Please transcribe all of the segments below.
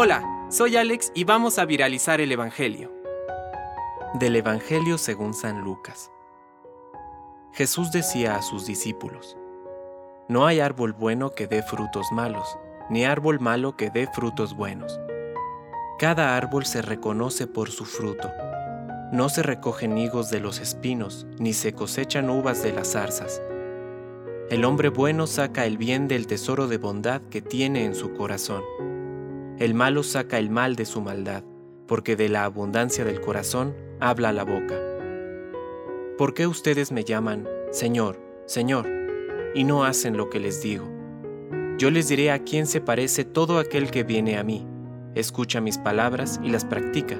Hola, soy Alex y vamos a viralizar el Evangelio. Del Evangelio según San Lucas. Jesús decía a sus discípulos, No hay árbol bueno que dé frutos malos, ni árbol malo que dé frutos buenos. Cada árbol se reconoce por su fruto. No se recogen higos de los espinos, ni se cosechan uvas de las zarzas. El hombre bueno saca el bien del tesoro de bondad que tiene en su corazón. El malo saca el mal de su maldad, porque de la abundancia del corazón habla la boca. ¿Por qué ustedes me llaman Señor, Señor, y no hacen lo que les digo? Yo les diré a quién se parece todo aquel que viene a mí, escucha mis palabras y las practica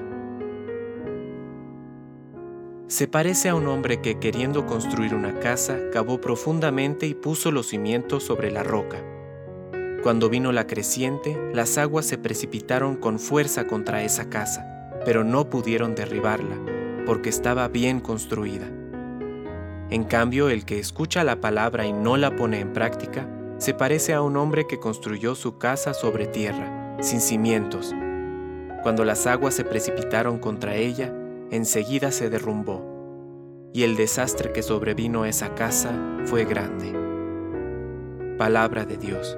se parece a un hombre que queriendo construir una casa cavó profundamente y puso los cimientos sobre la roca. Cuando vino la creciente, las aguas se precipitaron con fuerza contra esa casa, pero no pudieron derribarla, porque estaba bien construida. En cambio, el que escucha la palabra y no la pone en práctica, se parece a un hombre que construyó su casa sobre tierra, sin cimientos. Cuando las aguas se precipitaron contra ella, enseguida se derrumbó, y el desastre que sobrevino a esa casa fue grande. Palabra de Dios.